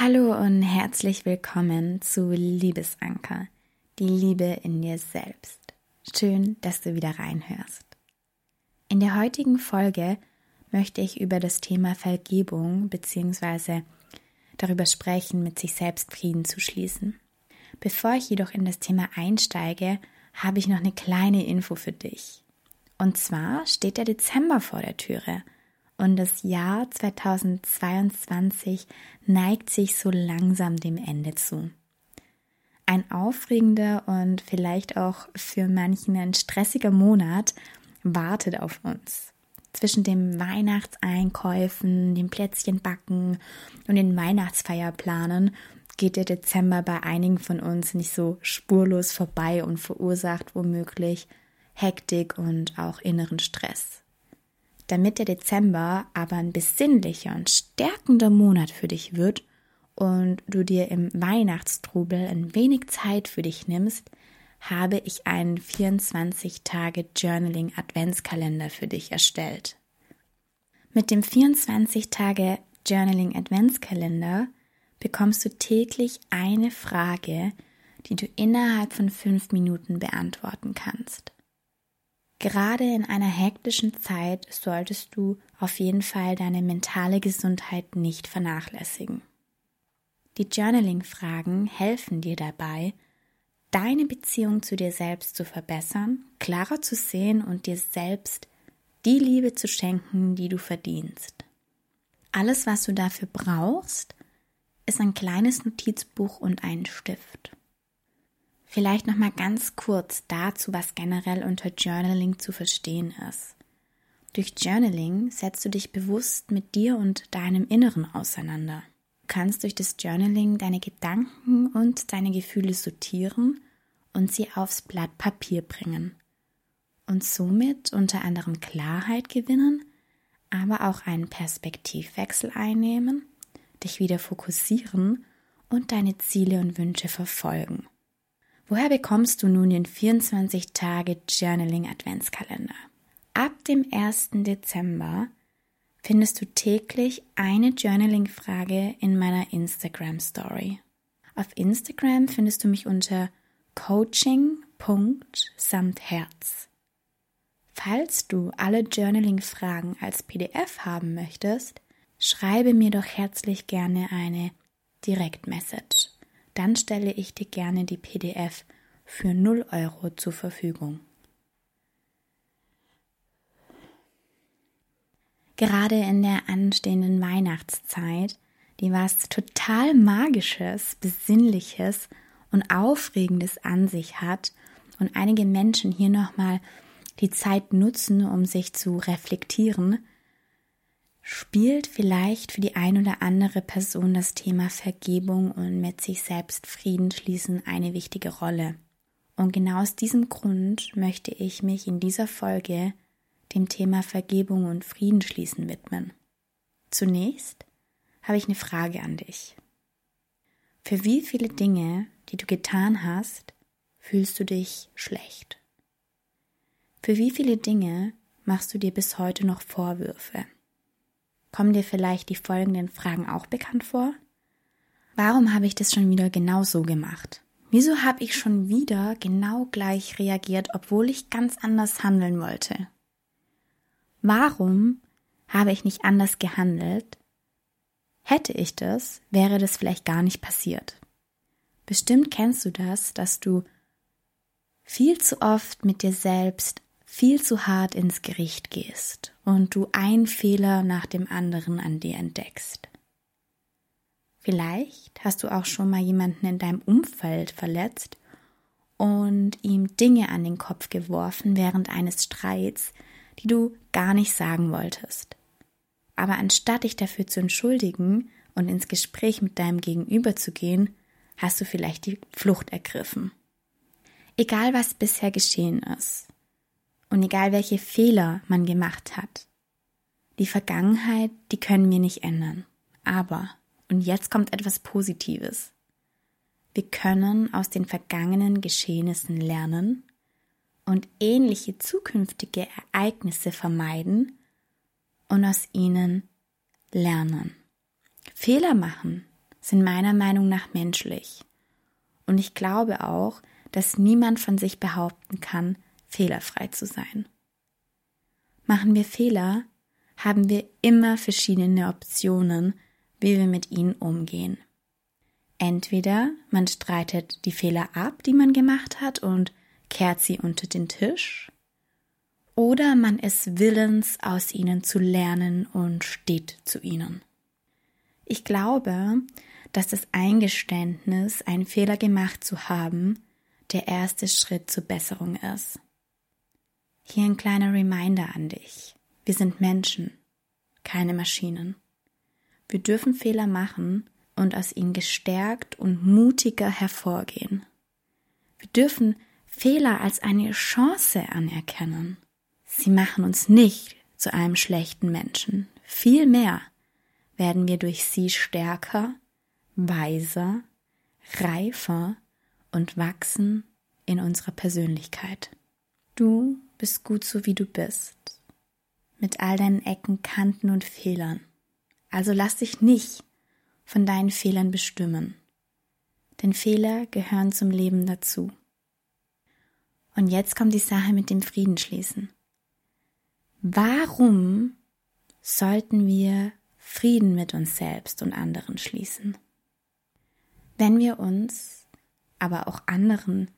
Hallo und herzlich willkommen zu Liebesanker, die Liebe in dir selbst. Schön, dass du wieder reinhörst. In der heutigen Folge möchte ich über das Thema Vergebung bzw. darüber sprechen, mit sich selbst Frieden zu schließen. Bevor ich jedoch in das Thema einsteige, habe ich noch eine kleine Info für dich. Und zwar steht der Dezember vor der Türe – und das Jahr 2022 neigt sich so langsam dem Ende zu. Ein aufregender und vielleicht auch für manchen ein stressiger Monat wartet auf uns. Zwischen den Weihnachtseinkäufen, dem Plätzchenbacken und den Weihnachtsfeierplanen geht der Dezember bei einigen von uns nicht so spurlos vorbei und verursacht womöglich Hektik und auch inneren Stress. Damit der Dezember aber ein besinnlicher und stärkender Monat für dich wird und du dir im Weihnachtstrubel ein wenig Zeit für dich nimmst, habe ich einen 24 Tage Journaling Adventskalender für dich erstellt. Mit dem 24 Tage Journaling Adventskalender bekommst du täglich eine Frage, die du innerhalb von fünf Minuten beantworten kannst. Gerade in einer hektischen Zeit solltest du auf jeden Fall deine mentale Gesundheit nicht vernachlässigen. Die Journaling-Fragen helfen dir dabei, deine Beziehung zu dir selbst zu verbessern, klarer zu sehen und dir selbst die Liebe zu schenken, die du verdienst. Alles, was du dafür brauchst, ist ein kleines Notizbuch und ein Stift. Vielleicht noch mal ganz kurz dazu, was generell unter Journaling zu verstehen ist. Durch Journaling setzt du dich bewusst mit dir und deinem Inneren auseinander. Du kannst durch das Journaling deine Gedanken und deine Gefühle sortieren und sie aufs Blatt Papier bringen und somit unter anderem Klarheit gewinnen, aber auch einen Perspektivwechsel einnehmen, dich wieder fokussieren und deine Ziele und Wünsche verfolgen. Woher bekommst du nun den 24 Tage Journaling Adventskalender? Ab dem 1. Dezember findest du täglich eine Journaling-Frage in meiner Instagram Story. Auf Instagram findest du mich unter coaching.samtherz. Falls du alle Journaling-Fragen als PDF haben möchtest, schreibe mir doch herzlich gerne eine Direktmessage dann stelle ich dir gerne die PDF für 0 Euro zur Verfügung. Gerade in der anstehenden Weihnachtszeit, die was total Magisches, Besinnliches und Aufregendes an sich hat und einige Menschen hier nochmal die Zeit nutzen, um sich zu reflektieren, spielt vielleicht für die ein oder andere Person das Thema Vergebung und mit sich selbst Frieden schließen eine wichtige Rolle. Und genau aus diesem Grund möchte ich mich in dieser Folge dem Thema Vergebung und Frieden schließen widmen. Zunächst habe ich eine Frage an dich. Für wie viele Dinge, die du getan hast, fühlst du dich schlecht? Für wie viele Dinge machst du dir bis heute noch Vorwürfe? Kommen dir vielleicht die folgenden Fragen auch bekannt vor? Warum habe ich das schon wieder genau so gemacht? Wieso habe ich schon wieder genau gleich reagiert, obwohl ich ganz anders handeln wollte? Warum habe ich nicht anders gehandelt? Hätte ich das, wäre das vielleicht gar nicht passiert. Bestimmt kennst du das, dass du viel zu oft mit dir selbst viel zu hart ins Gericht gehst und du einen Fehler nach dem anderen an dir entdeckst. Vielleicht hast du auch schon mal jemanden in deinem Umfeld verletzt und ihm Dinge an den Kopf geworfen während eines Streits, die du gar nicht sagen wolltest. Aber anstatt dich dafür zu entschuldigen und ins Gespräch mit deinem Gegenüber zu gehen, hast du vielleicht die Flucht ergriffen. Egal was bisher geschehen ist und egal welche Fehler man gemacht hat, die Vergangenheit, die können wir nicht ändern. Aber, und jetzt kommt etwas Positives, wir können aus den vergangenen Geschehnissen lernen und ähnliche zukünftige Ereignisse vermeiden und aus ihnen lernen. Fehler machen sind meiner Meinung nach menschlich. Und ich glaube auch, dass niemand von sich behaupten kann, fehlerfrei zu sein. Machen wir Fehler, haben wir immer verschiedene Optionen, wie wir mit ihnen umgehen. Entweder man streitet die Fehler ab, die man gemacht hat und kehrt sie unter den Tisch, oder man ist willens, aus ihnen zu lernen und steht zu ihnen. Ich glaube, dass das Eingeständnis, einen Fehler gemacht zu haben, der erste Schritt zur Besserung ist. Hier ein kleiner Reminder an dich. Wir sind Menschen, keine Maschinen. Wir dürfen Fehler machen und aus ihnen gestärkt und mutiger hervorgehen. Wir dürfen Fehler als eine Chance anerkennen. Sie machen uns nicht zu einem schlechten Menschen. Vielmehr werden wir durch sie stärker, weiser, reifer und wachsen in unserer Persönlichkeit. Du bist gut so wie du bist mit all deinen Ecken, Kanten und Fehlern. Also lass dich nicht von deinen Fehlern bestimmen. Denn Fehler gehören zum Leben dazu. Und jetzt kommt die Sache mit dem Frieden schließen. Warum sollten wir Frieden mit uns selbst und anderen schließen? Wenn wir uns, aber auch anderen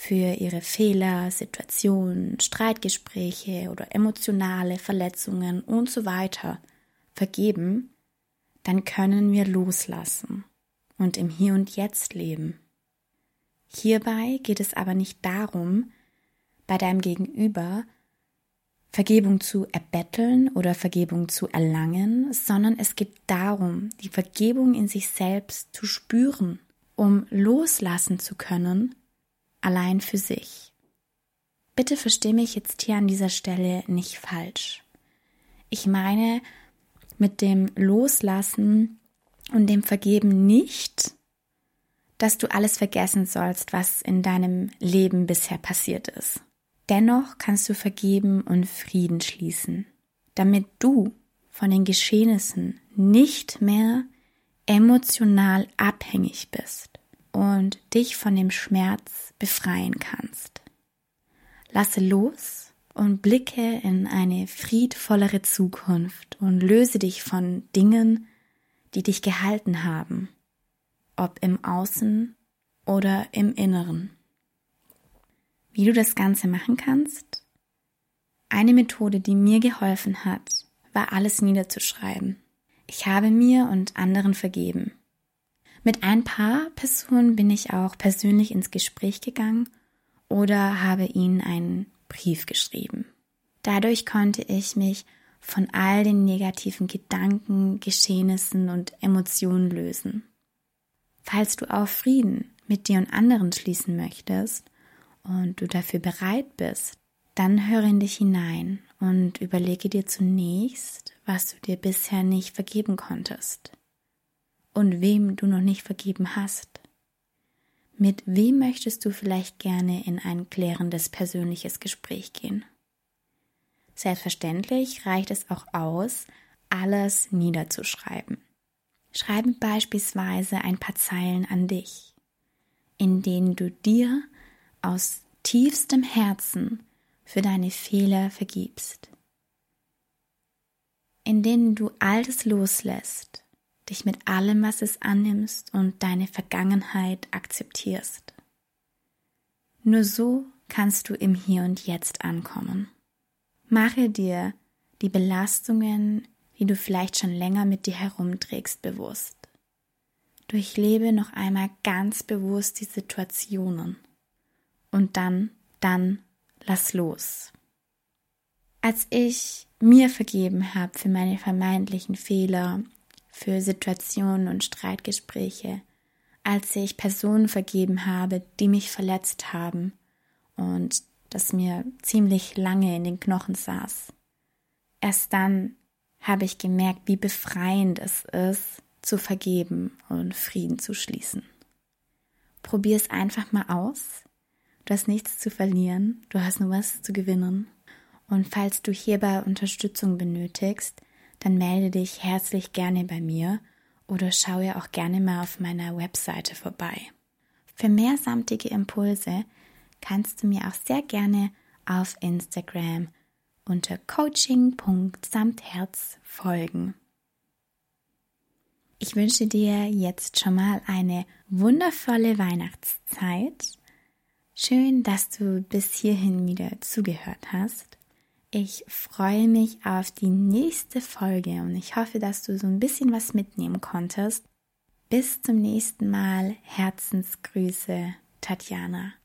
für ihre Fehler, Situationen, Streitgespräche oder emotionale Verletzungen und so weiter vergeben, dann können wir loslassen und im Hier und Jetzt leben. Hierbei geht es aber nicht darum, bei deinem Gegenüber Vergebung zu erbetteln oder Vergebung zu erlangen, sondern es geht darum, die Vergebung in sich selbst zu spüren, um loslassen zu können allein für sich. Bitte versteh mich jetzt hier an dieser Stelle nicht falsch. Ich meine mit dem Loslassen und dem Vergeben nicht, dass du alles vergessen sollst, was in deinem Leben bisher passiert ist. Dennoch kannst du vergeben und Frieden schließen, damit du von den Geschehnissen nicht mehr emotional abhängig bist und dich von dem Schmerz befreien kannst. Lasse los und blicke in eine friedvollere Zukunft und löse dich von Dingen, die dich gehalten haben, ob im Außen oder im Inneren. Wie du das Ganze machen kannst? Eine Methode, die mir geholfen hat, war alles niederzuschreiben. Ich habe mir und anderen vergeben. Mit ein paar Personen bin ich auch persönlich ins Gespräch gegangen oder habe ihnen einen Brief geschrieben. Dadurch konnte ich mich von all den negativen Gedanken, Geschehnissen und Emotionen lösen. Falls du auch Frieden mit dir und anderen schließen möchtest und du dafür bereit bist, dann höre in dich hinein und überlege dir zunächst, was du dir bisher nicht vergeben konntest und wem du noch nicht vergeben hast. Mit wem möchtest du vielleicht gerne in ein klärendes persönliches Gespräch gehen? Selbstverständlich reicht es auch aus, alles niederzuschreiben. Schreibe beispielsweise ein paar Zeilen an dich, in denen du dir aus tiefstem Herzen für deine Fehler vergibst, in denen du alles loslässt dich mit allem, was es annimmst und deine Vergangenheit akzeptierst. Nur so kannst du im Hier und Jetzt ankommen. Mache dir die Belastungen, die du vielleicht schon länger mit dir herumträgst, bewusst. Durchlebe noch einmal ganz bewusst die Situationen. Und dann, dann lass los. Als ich mir vergeben habe für meine vermeintlichen Fehler für Situationen und Streitgespräche, als ich Personen vergeben habe, die mich verletzt haben und das mir ziemlich lange in den Knochen saß. Erst dann habe ich gemerkt, wie befreiend es ist, zu vergeben und Frieden zu schließen. Probier es einfach mal aus. Du hast nichts zu verlieren, du hast nur was zu gewinnen. Und falls du hierbei Unterstützung benötigst, dann melde dich herzlich gerne bei mir oder schaue auch gerne mal auf meiner Webseite vorbei. Für mehr samtige Impulse kannst du mir auch sehr gerne auf Instagram unter coaching.samtherz folgen. Ich wünsche dir jetzt schon mal eine wundervolle Weihnachtszeit. Schön, dass du bis hierhin wieder zugehört hast. Ich freue mich auf die nächste Folge und ich hoffe, dass du so ein bisschen was mitnehmen konntest. Bis zum nächsten Mal. Herzensgrüße, Tatjana.